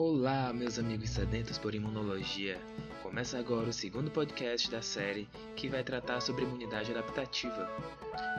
Olá, meus amigos sedentos por imunologia. Começa agora o segundo podcast da série que vai tratar sobre imunidade adaptativa.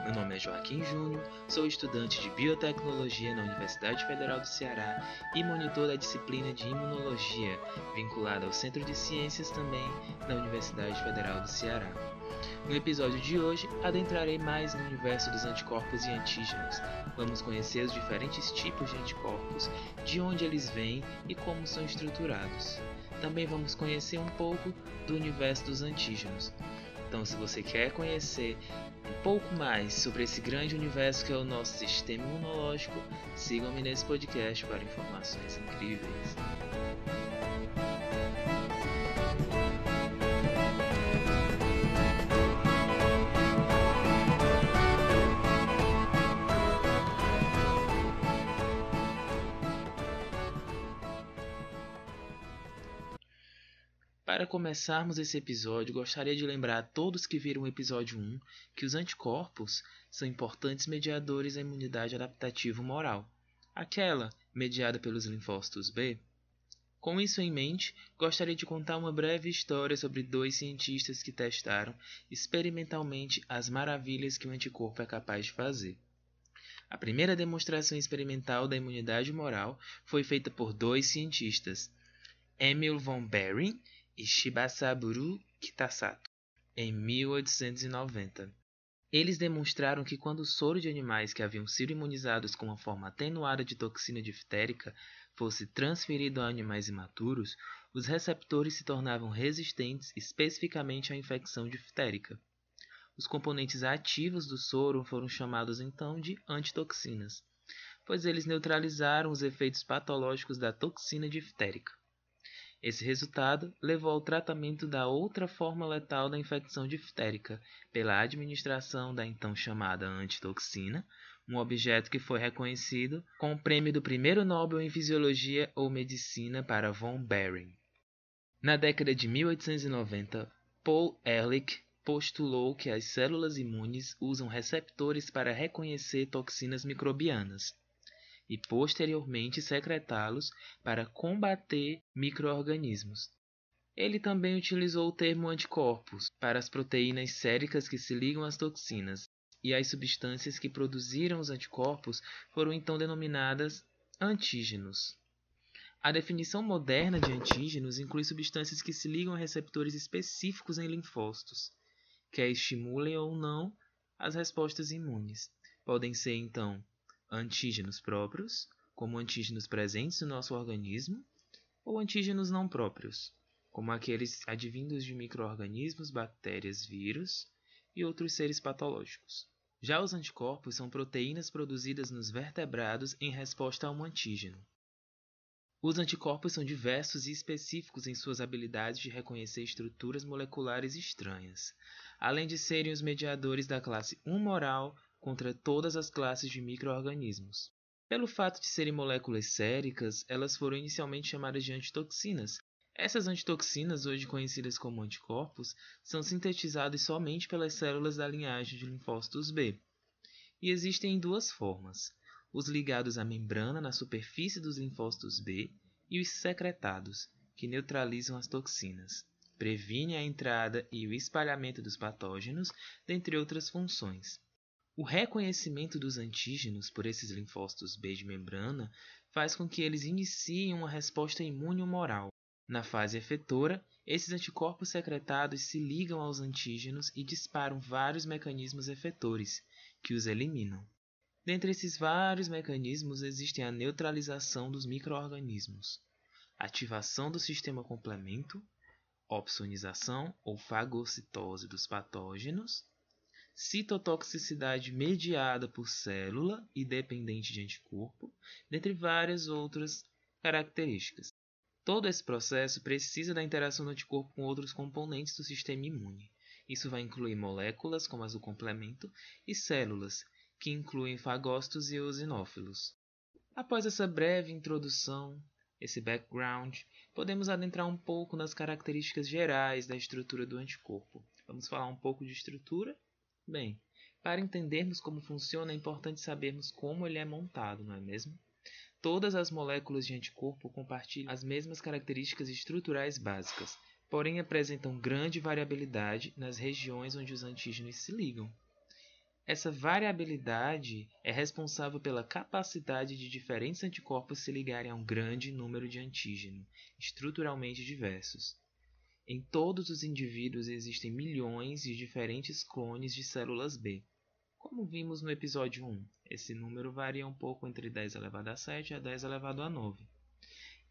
Meu nome é Joaquim Júnior, sou estudante de biotecnologia na Universidade Federal do Ceará e monitor da disciplina de imunologia, vinculada ao Centro de Ciências também na Universidade Federal do Ceará. No episódio de hoje, adentrarei mais no universo dos anticorpos e antígenos. Vamos conhecer os diferentes tipos de anticorpos, de onde eles vêm e como são estruturados. Também vamos conhecer um pouco do universo dos antígenos. Então, se você quer conhecer um pouco mais sobre esse grande universo que é o nosso sistema imunológico, sigam-me nesse podcast para informações incríveis. Para começarmos esse episódio, gostaria de lembrar a todos que viram o episódio 1 que os anticorpos são importantes mediadores da imunidade adaptativa moral, aquela mediada pelos linfócitos B. Com isso em mente, gostaria de contar uma breve história sobre dois cientistas que testaram experimentalmente as maravilhas que o anticorpo é capaz de fazer. A primeira demonstração experimental da imunidade moral foi feita por dois cientistas, Emil von Behring Shibasaburo Kitasato, em 1890. Eles demonstraram que quando o soro de animais que haviam sido imunizados com uma forma atenuada de toxina diftérica fosse transferido a animais imaturos, os receptores se tornavam resistentes especificamente à infecção diftérica. Os componentes ativos do soro foram chamados então de antitoxinas, pois eles neutralizaram os efeitos patológicos da toxina diftérica. Esse resultado levou ao tratamento da outra forma letal da infecção diftérica, pela administração da então chamada antitoxina, um objeto que foi reconhecido com o prêmio do primeiro Nobel em Fisiologia ou Medicina para von Behring. Na década de 1890, Paul Ehrlich postulou que as células imunes usam receptores para reconhecer toxinas microbianas e posteriormente secretá-los para combater microorganismos. Ele também utilizou o termo anticorpos para as proteínas séricas que se ligam às toxinas, e as substâncias que produziram os anticorpos foram então denominadas antígenos. A definição moderna de antígenos inclui substâncias que se ligam a receptores específicos em linfócitos, que estimulem ou não as respostas imunes. Podem ser então antígenos próprios, como antígenos presentes no nosso organismo, ou antígenos não próprios, como aqueles advindos de microorganismos, bactérias, vírus e outros seres patológicos. Já os anticorpos são proteínas produzidas nos vertebrados em resposta a um antígeno. Os anticorpos são diversos e específicos em suas habilidades de reconhecer estruturas moleculares estranhas, além de serem os mediadores da classe humoral contra todas as classes de microorganismos. Pelo fato de serem moléculas séricas, elas foram inicialmente chamadas de antitoxinas. Essas antitoxinas, hoje conhecidas como anticorpos, são sintetizadas somente pelas células da linhagem de linfócitos B. E existem em duas formas: os ligados à membrana na superfície dos linfócitos B e os secretados, que neutralizam as toxinas, previnem a entrada e o espalhamento dos patógenos, dentre outras funções. O reconhecimento dos antígenos por esses linfócitos B de membrana faz com que eles iniciem uma resposta imune humoral. Na fase efetora, esses anticorpos secretados se ligam aos antígenos e disparam vários mecanismos efetores, que os eliminam. Dentre esses vários mecanismos existem a neutralização dos microorganismos, ativação do sistema complemento, opsonização ou fagocitose dos patógenos, citotoxicidade mediada por célula e dependente de anticorpo, dentre várias outras características. Todo esse processo precisa da interação do anticorpo com outros componentes do sistema imune. Isso vai incluir moléculas, como as do complemento, e células, que incluem fagócitos e eosinófilos. Após essa breve introdução, esse background, podemos adentrar um pouco nas características gerais da estrutura do anticorpo. Vamos falar um pouco de estrutura Bem, para entendermos como funciona é importante sabermos como ele é montado, não é mesmo? Todas as moléculas de anticorpo compartilham as mesmas características estruturais básicas, porém apresentam grande variabilidade nas regiões onde os antígenos se ligam. Essa variabilidade é responsável pela capacidade de diferentes anticorpos se ligarem a um grande número de antígenos, estruturalmente diversos. Em todos os indivíduos existem milhões de diferentes clones de células B. Como vimos no episódio 1, esse número varia um pouco entre 10 elevado a 7 a 10 elevado a 9.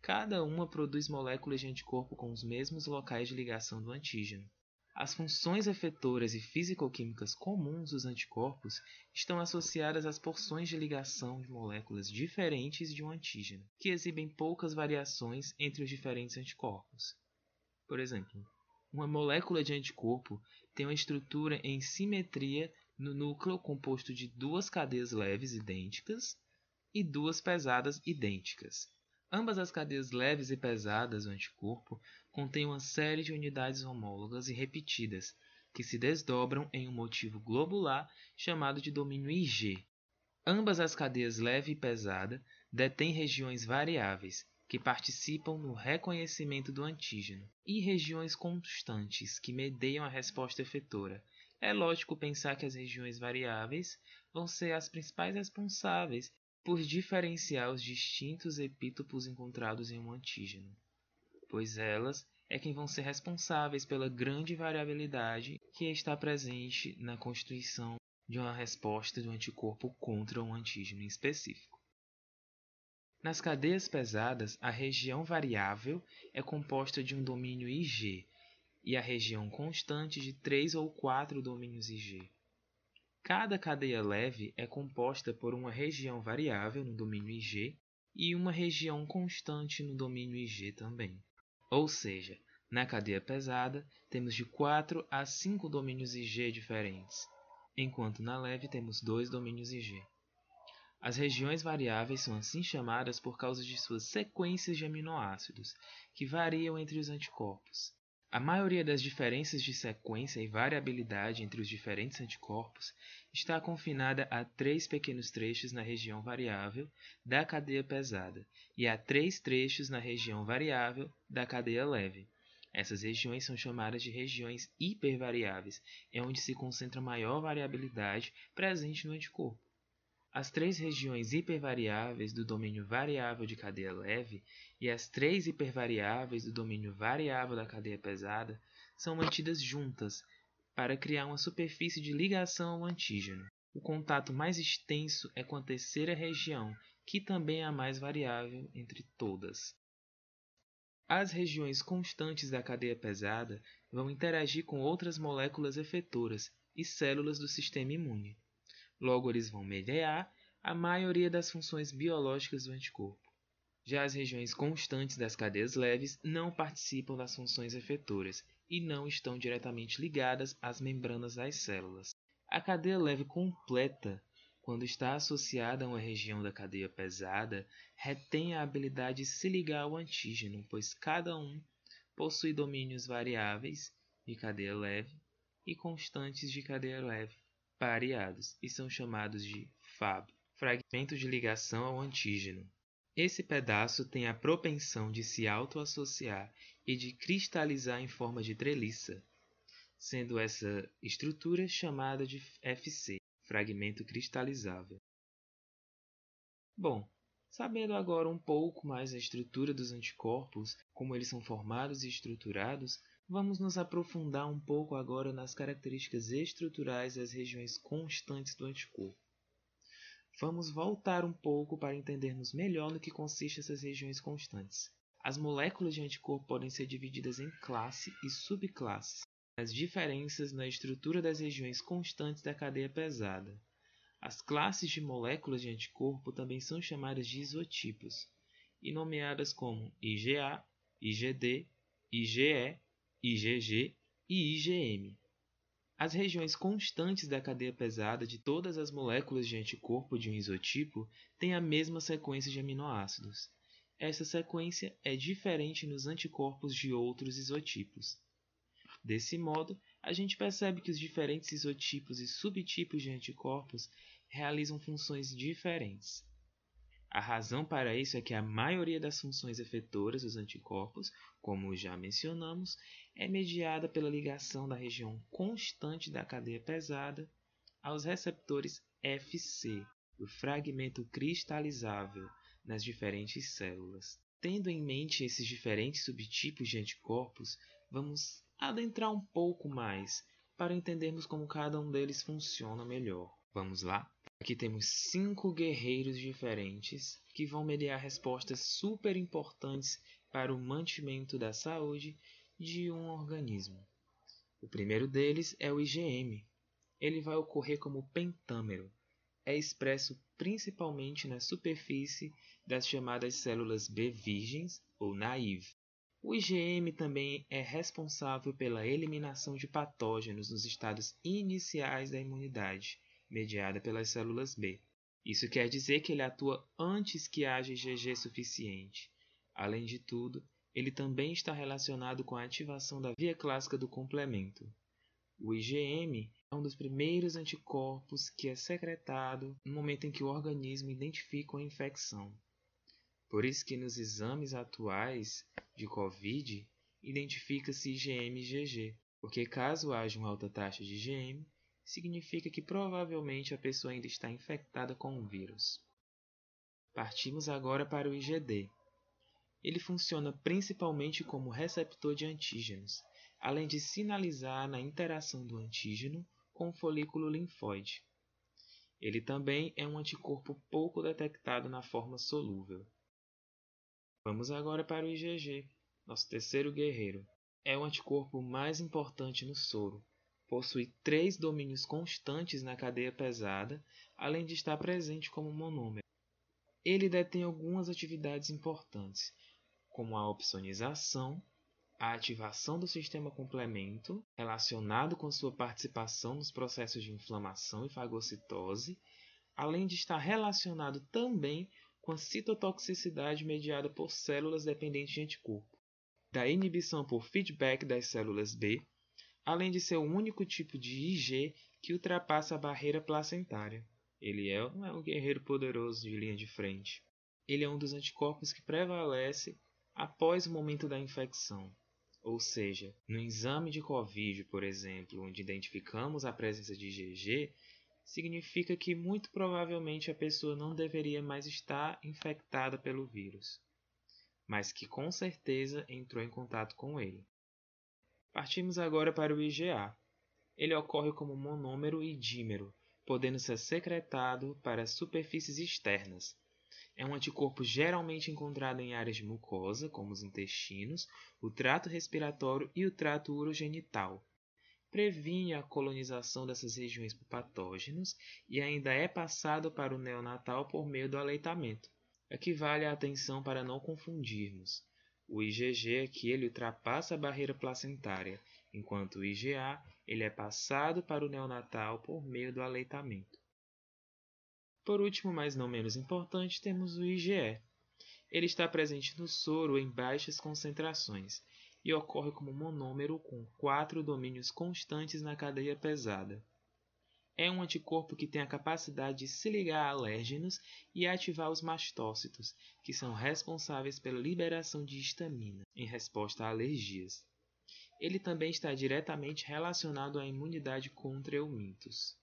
Cada uma produz moléculas de anticorpo com os mesmos locais de ligação do antígeno. As funções efetoras e físico-químicas comuns dos anticorpos estão associadas às porções de ligação de moléculas diferentes de um antígeno, que exibem poucas variações entre os diferentes anticorpos. Por exemplo, uma molécula de anticorpo tem uma estrutura em simetria no núcleo composto de duas cadeias leves idênticas e duas pesadas idênticas. Ambas as cadeias leves e pesadas do anticorpo contêm uma série de unidades homólogas e repetidas, que se desdobram em um motivo globular chamado de domínio IG. Ambas as cadeias leve e pesada detêm regiões variáveis, que participam no reconhecimento do antígeno, e regiões constantes, que medeiam a resposta efetora. É lógico pensar que as regiões variáveis vão ser as principais responsáveis por diferenciar os distintos epítopos encontrados em um antígeno, pois elas é quem vão ser responsáveis pela grande variabilidade que está presente na constituição de uma resposta do anticorpo contra um antígeno específico. Nas cadeias pesadas, a região variável é composta de um domínio IG e a região constante de três ou quatro domínios IG. Cada cadeia leve é composta por uma região variável no domínio IG e uma região constante no domínio IG também. Ou seja, na cadeia pesada temos de 4 a 5 domínios IG diferentes, enquanto na leve temos dois domínios IG. As regiões variáveis são assim chamadas por causa de suas sequências de aminoácidos, que variam entre os anticorpos. A maioria das diferenças de sequência e variabilidade entre os diferentes anticorpos está confinada a três pequenos trechos na região variável da cadeia pesada e a três trechos na região variável da cadeia leve. Essas regiões são chamadas de regiões hipervariáveis, é onde se concentra maior variabilidade presente no anticorpo. As três regiões hipervariáveis do domínio variável de cadeia leve e as três hipervariáveis do domínio variável da cadeia pesada são mantidas juntas para criar uma superfície de ligação ao antígeno. O contato mais extenso é com a terceira região, que também é a mais variável entre todas. As regiões constantes da cadeia pesada vão interagir com outras moléculas efetoras e células do sistema imune. Logo, eles vão mediar a maioria das funções biológicas do anticorpo. Já as regiões constantes das cadeias leves não participam das funções efetoras e não estão diretamente ligadas às membranas das células. A cadeia leve completa, quando está associada a uma região da cadeia pesada, retém a habilidade de se ligar ao antígeno, pois cada um possui domínios variáveis de cadeia leve e constantes de cadeia leve pareados e são chamados de FAB, fragmento de ligação ao antígeno. Esse pedaço tem a propensão de se autoassociar e de cristalizar em forma de treliça, sendo essa estrutura chamada de FC, fragmento cristalizável. Bom, sabendo agora um pouco mais da estrutura dos anticorpos, como eles são formados e estruturados, Vamos nos aprofundar um pouco agora nas características estruturais das regiões constantes do anticorpo. Vamos voltar um pouco para entendermos melhor no que consistem essas regiões constantes. As moléculas de anticorpo podem ser divididas em classe e subclasses. As diferenças na estrutura das regiões constantes da cadeia pesada. As classes de moléculas de anticorpo também são chamadas de isotipos e nomeadas como IgA, IgD, IgE IgG e IgM. As regiões constantes da cadeia pesada de todas as moléculas de anticorpo de um isotipo têm a mesma sequência de aminoácidos. Essa sequência é diferente nos anticorpos de outros isotipos. Desse modo, a gente percebe que os diferentes isotipos e subtipos de anticorpos realizam funções diferentes. A razão para isso é que a maioria das funções efetoras dos anticorpos, como já mencionamos, é mediada pela ligação da região constante da cadeia pesada aos receptores FC, do fragmento cristalizável, nas diferentes células. Tendo em mente esses diferentes subtipos de anticorpos, vamos adentrar um pouco mais para entendermos como cada um deles funciona melhor. Vamos lá? Aqui temos cinco guerreiros diferentes que vão mediar respostas super importantes para o mantimento da saúde de um organismo. O primeiro deles é o IgM. Ele vai ocorrer como pentâmero. É expresso principalmente na superfície das chamadas células B virgens ou naive. O IgM também é responsável pela eliminação de patógenos nos estados iniciais da imunidade mediada pelas células B. Isso quer dizer que ele atua antes que haja IgG suficiente. Além de tudo, ele também está relacionado com a ativação da via clássica do complemento. O IgM é um dos primeiros anticorpos que é secretado no momento em que o organismo identifica uma infecção. Por isso que nos exames atuais de COVID identifica-se IgM e IgG, porque caso haja uma alta taxa de IgM, significa que provavelmente a pessoa ainda está infectada com o vírus. Partimos agora para o IgD. Ele funciona principalmente como receptor de antígenos, além de sinalizar na interação do antígeno com o folículo linfóide. Ele também é um anticorpo pouco detectado na forma solúvel. Vamos agora para o IgG, nosso terceiro guerreiro. É o anticorpo mais importante no soro, possui três domínios constantes na cadeia pesada, além de estar presente como monômero. Ele detém algumas atividades importantes, como a opsonização, a ativação do sistema complemento, relacionado com sua participação nos processos de inflamação e fagocitose, além de estar relacionado também com a citotoxicidade mediada por células dependentes de anticorpo, da inibição por feedback das células B além de ser o único tipo de IG que ultrapassa a barreira placentária. Ele é um guerreiro poderoso de linha de frente. Ele é um dos anticorpos que prevalece após o momento da infecção. Ou seja, no exame de Covid, por exemplo, onde identificamos a presença de IgG, significa que muito provavelmente a pessoa não deveria mais estar infectada pelo vírus, mas que com certeza entrou em contato com ele. Partimos agora para o IgA. Ele ocorre como monômero e dímero, podendo ser secretado para superfícies externas. É um anticorpo geralmente encontrado em áreas de mucosa, como os intestinos, o trato respiratório e o trato urogenital. Previne a colonização dessas regiões por patógenos e ainda é passado para o neonatal por meio do aleitamento. Aqui vale a atenção para não confundirmos. O IgG é que ele ultrapassa a barreira placentária, enquanto o IgA ele é passado para o neonatal por meio do aleitamento. Por último, mas não menos importante, temos o IgE. Ele está presente no soro em baixas concentrações e ocorre como monômero com quatro domínios constantes na cadeia pesada é um anticorpo que tem a capacidade de se ligar a alérgenos e ativar os mastócitos, que são responsáveis pela liberação de histamina em resposta a alergias. Ele também está diretamente relacionado à imunidade contra eumintos.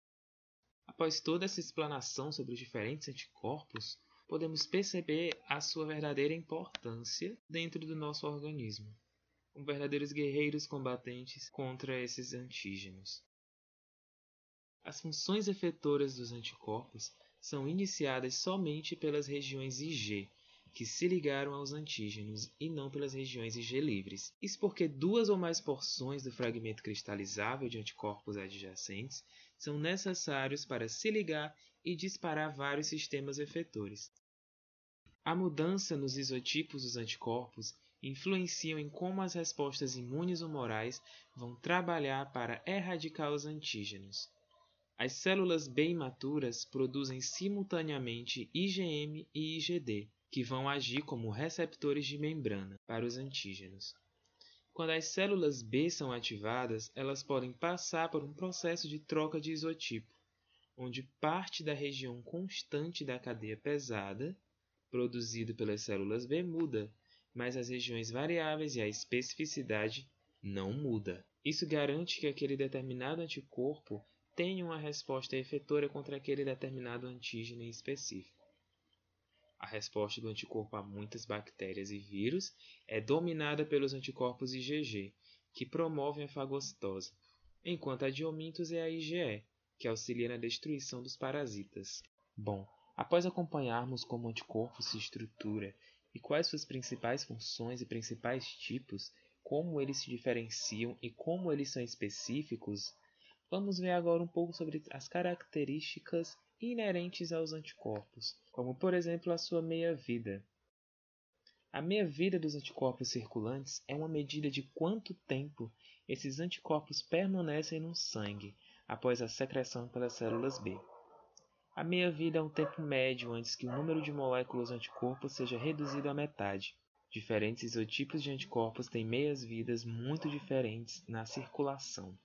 Após toda essa explanação sobre os diferentes anticorpos, podemos perceber a sua verdadeira importância dentro do nosso organismo, como verdadeiros guerreiros combatentes contra esses antígenos. As funções efetoras dos anticorpos são iniciadas somente pelas regiões Ig, que se ligaram aos antígenos, e não pelas regiões Ig livres. Isso porque duas ou mais porções do fragmento cristalizável de anticorpos adjacentes são necessários para se ligar e disparar vários sistemas efetores. A mudança nos isotipos dos anticorpos influenciam em como as respostas imunes humorais vão trabalhar para erradicar os antígenos. As células bem maturas produzem simultaneamente IgM e IgD, que vão agir como receptores de membrana para os antígenos. Quando as células B são ativadas, elas podem passar por um processo de troca de isotipo, onde parte da região constante da cadeia pesada produzido pelas células B muda, mas as regiões variáveis e a especificidade não muda. Isso garante que aquele determinado anticorpo tenha uma resposta efetora contra aquele determinado antígeno em específico. A resposta do anticorpo a muitas bactérias e vírus é dominada pelos anticorpos IgG, que promovem a fagocitose, enquanto a de omintos é a IgE, que auxilia na destruição dos parasitas. Bom, após acompanharmos como o anticorpo se estrutura e quais suas principais funções e principais tipos, como eles se diferenciam e como eles são específicos, vamos ver agora um pouco sobre as características inerentes aos anticorpos, como por exemplo a sua meia-vida. A meia-vida dos anticorpos circulantes é uma medida de quanto tempo esses anticorpos permanecem no sangue após a secreção pelas células B. A meia-vida é um tempo médio antes que o número de moléculas anticorpos seja reduzido à metade. Diferentes isotipos de anticorpos têm meias-vidas muito diferentes na circulação.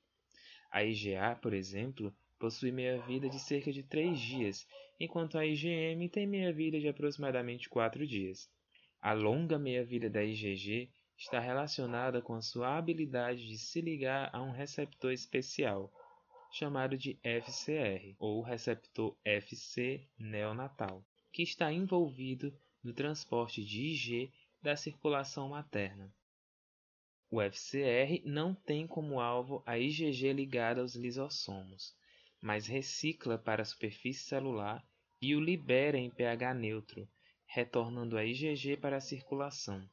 A IgA, por exemplo, possui meia-vida de cerca de 3 dias, enquanto a IgM tem meia-vida de aproximadamente 4 dias. A longa meia-vida da IgG está relacionada com a sua habilidade de se ligar a um receptor especial, chamado de FCR, ou receptor FC neonatal, que está envolvido no transporte de Ig da circulação materna. O FCR não tem como alvo a IgG ligada aos lisossomos, mas recicla para a superfície celular e o libera em pH neutro, retornando a IgG para a circulação.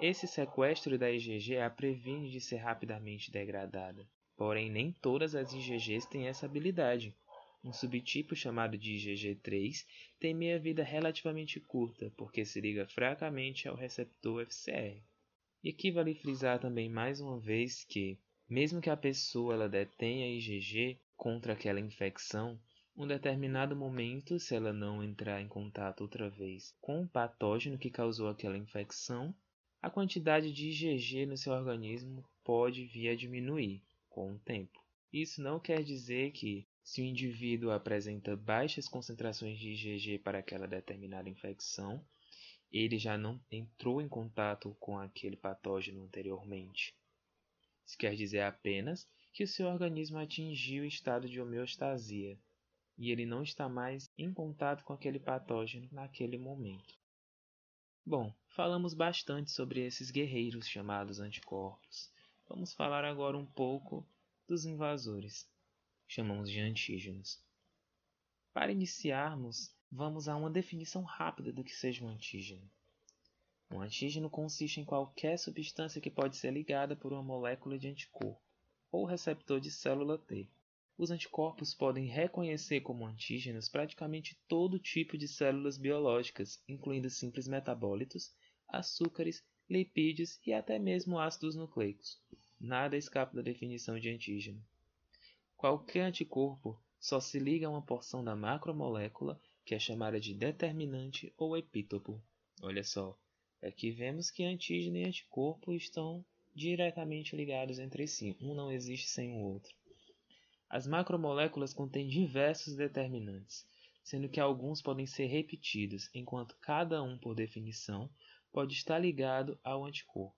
Esse sequestro da IgG a previne de ser rapidamente degradada. Porém, nem todas as IgGs têm essa habilidade. Um subtipo chamado de IgG3 tem meia-vida relativamente curta, porque se liga fracamente ao receptor FCR. E aqui vale frisar também mais uma vez que, mesmo que a pessoa ela detenha IgG contra aquela infecção, um determinado momento, se ela não entrar em contato outra vez com o patógeno que causou aquela infecção, a quantidade de IgG no seu organismo pode vir a diminuir com o tempo. Isso não quer dizer que, se o indivíduo apresenta baixas concentrações de IgG para aquela determinada infecção, ele já não entrou em contato com aquele patógeno anteriormente. Isso quer dizer apenas que o seu organismo atingiu o estado de homeostasia e ele não está mais em contato com aquele patógeno naquele momento. Bom, falamos bastante sobre esses guerreiros chamados anticorpos. Vamos falar agora um pouco dos invasores, chamamos de antígenos. Para iniciarmos, vamos a uma definição rápida do que seja um antígeno. Um antígeno consiste em qualquer substância que pode ser ligada por uma molécula de anticorpo ou receptor de célula T. Os anticorpos podem reconhecer como antígenos praticamente todo tipo de células biológicas, incluindo simples metabólitos, açúcares, lipídios e até mesmo ácidos nucleicos. Nada escapa da definição de antígeno. Qualquer anticorpo só se liga a uma porção da macromolécula que é chamada de determinante ou epítopo. Olha só, aqui vemos que antígeno e anticorpo estão diretamente ligados entre si, um não existe sem o outro. As macromoléculas contêm diversos determinantes, sendo que alguns podem ser repetidos, enquanto cada um, por definição, pode estar ligado ao anticorpo.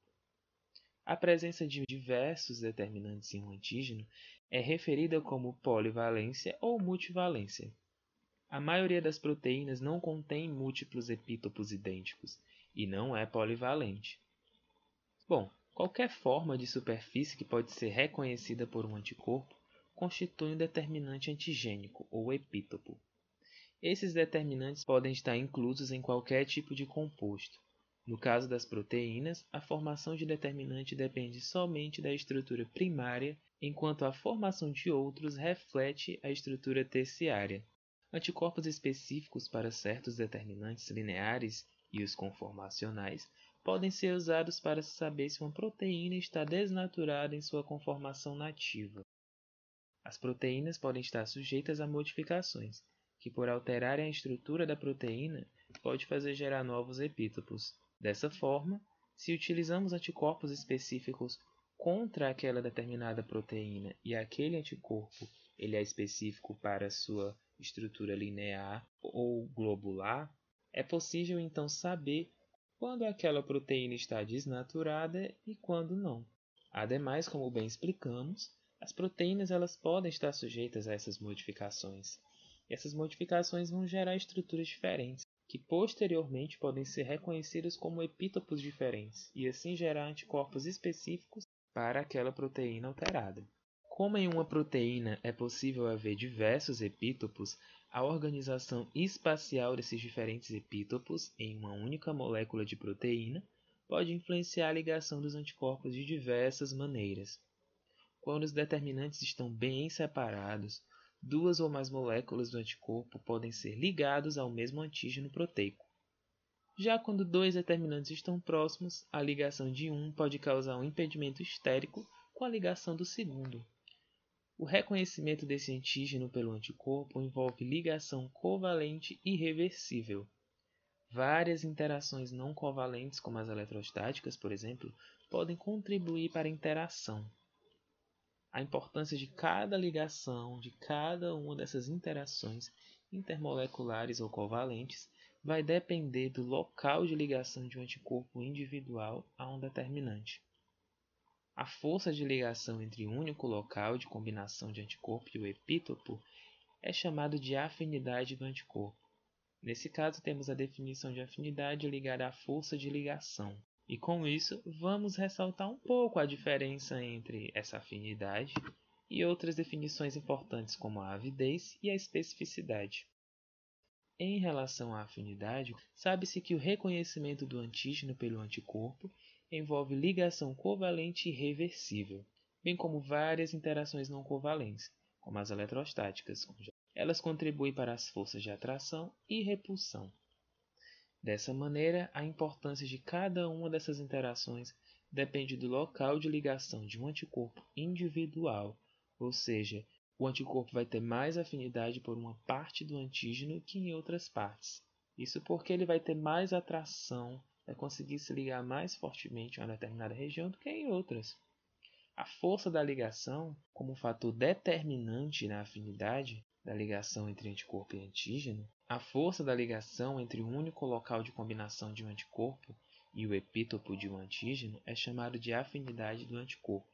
A presença de diversos determinantes em um antígeno é referida como polivalência ou multivalência. A maioria das proteínas não contém múltiplos epítopos idênticos e não é polivalente. Bom, qualquer forma de superfície que pode ser reconhecida por um anticorpo constitui um determinante antigênico ou epítopo. Esses determinantes podem estar inclusos em qualquer tipo de composto. No caso das proteínas, a formação de determinante depende somente da estrutura primária, enquanto a formação de outros reflete a estrutura terciária. Anticorpos específicos para certos determinantes lineares e os conformacionais podem ser usados para saber se uma proteína está desnaturada em sua conformação nativa. As proteínas podem estar sujeitas a modificações, que por alterarem a estrutura da proteína, pode fazer gerar novos epítopos. Dessa forma, se utilizamos anticorpos específicos contra aquela determinada proteína e aquele anticorpo ele é específico para sua estrutura linear ou globular, É possível então saber quando aquela proteína está desnaturada e quando não. Ademais, como bem explicamos, as proteínas elas podem estar sujeitas a essas modificações. E essas modificações vão gerar estruturas diferentes, que posteriormente podem ser reconhecidas como epítopos diferentes e assim gerar anticorpos específicos para aquela proteína alterada. Como em uma proteína é possível haver diversos epítopos, a organização espacial desses diferentes epítopos em uma única molécula de proteína pode influenciar a ligação dos anticorpos de diversas maneiras. Quando os determinantes estão bem separados, duas ou mais moléculas do anticorpo podem ser ligados ao mesmo antígeno proteico. Já quando dois determinantes estão próximos, a ligação de um pode causar um impedimento estérico com a ligação do segundo. O reconhecimento desse antígeno pelo anticorpo envolve ligação covalente irreversível. Várias interações não covalentes, como as eletrostáticas, por exemplo, podem contribuir para a interação. A importância de cada ligação, de cada uma dessas interações intermoleculares ou covalentes, vai depender do local de ligação de um anticorpo individual a um determinante. A força de ligação entre o único local de combinação de anticorpo e o epítopo é chamado de afinidade do anticorpo. Nesse caso, temos a definição de afinidade ligada à força de ligação. E com isso, vamos ressaltar um pouco a diferença entre essa afinidade e outras definições importantes como a avidez e a especificidade. Em relação à afinidade, sabe-se que o reconhecimento do antígeno pelo anticorpo envolve ligação covalente irreversível, bem como várias interações não covalentes, como as eletrostáticas. Elas contribuem para as forças de atração e repulsão. Dessa maneira, a importância de cada uma dessas interações depende do local de ligação de um anticorpo individual, ou seja, o anticorpo vai ter mais afinidade por uma parte do antígeno que em outras partes. Isso porque ele vai ter mais atração é conseguir se ligar mais fortemente a uma determinada região do que em outras. A força da ligação, como fator determinante na afinidade da ligação entre anticorpo e antígeno, a força da ligação entre o único local de combinação de um anticorpo e o epítopo de um antígeno é chamado de afinidade do anticorpo.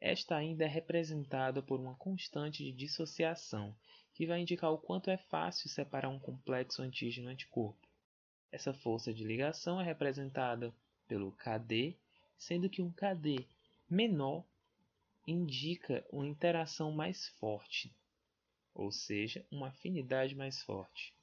Esta ainda é representada por uma constante de dissociação, que vai indicar o quanto é fácil separar um complexo antígeno-anticorpo. Essa força de ligação é representada pelo KD, sendo que um KD menor indica uma interação mais forte, ou seja, uma afinidade mais forte.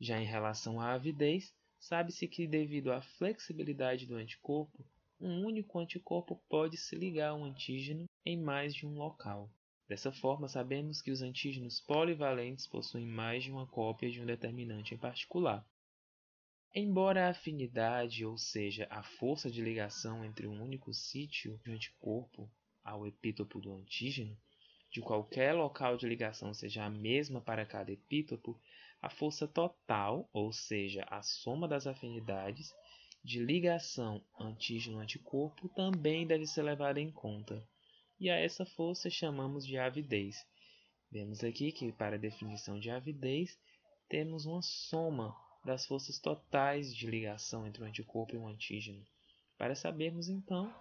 Já em relação à avidez, sabe-se que devido à flexibilidade do anticorpo, um único anticorpo pode se ligar a um antígeno em mais de um local. Dessa forma, sabemos que os antígenos polivalentes possuem mais de uma cópia de um determinante em particular. Embora a afinidade, ou seja, a força de ligação entre um único sítio de anticorpo ao epítopo do antígeno, de qualquer local de ligação seja a mesma para cada epítopo, a força total, ou seja, a soma das afinidades de ligação antígeno-anticorpo, também deve ser levada em conta. E a essa força chamamos de avidez. Vemos aqui que, para a definição de avidez, temos uma soma das forças totais de ligação entre o anticorpo e o antígeno, para sabermos então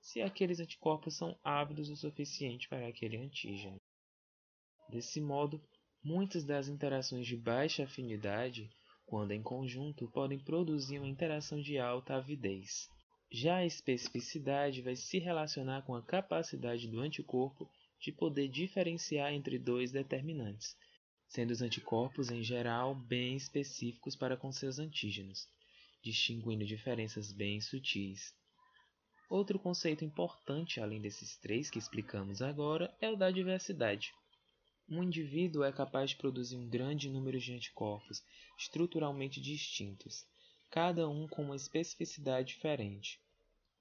se aqueles anticorpos são ávidos o suficiente para aquele antígeno. Desse modo, muitas das interações de baixa afinidade, quando em conjunto, podem produzir uma interação de alta avidez. Já a especificidade vai se relacionar com a capacidade do anticorpo de poder diferenciar entre dois determinantes, sendo os anticorpos em geral bem específicos para com seus antígenos, distinguindo diferenças bem sutis. Outro conceito importante, além desses três que explicamos agora, é o da diversidade. Um indivíduo é capaz de produzir um grande número de anticorpos estruturalmente distintos, cada um com uma especificidade diferente.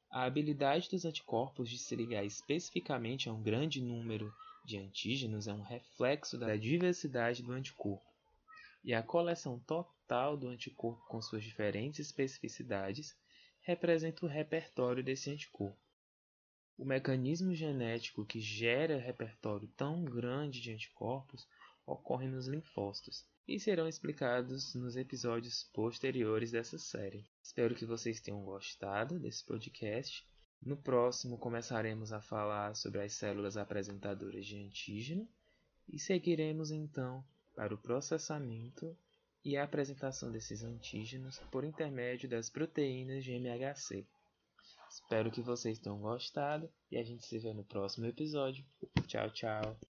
A habilidade dos anticorpos de se ligar especificamente a um grande número de antígenos é um reflexo da diversidade do anticorpo, e a coleção total do anticorpo com suas diferentes especificidades representa o repertório desse anticorpo. O mecanismo genético que gera repertório tão grande de anticorpos ocorre nos linfócitos, e serão explicados nos episódios posteriores dessa série. Espero que vocês tenham gostado desse podcast. No próximo começaremos a falar sobre as células apresentadoras de antígeno e seguiremos então para o processamento e a apresentação desses antígenos por intermédio das proteínas de MHC. Espero que vocês tenham gostado e a gente se vê no próximo episódio. Tchau, tchau.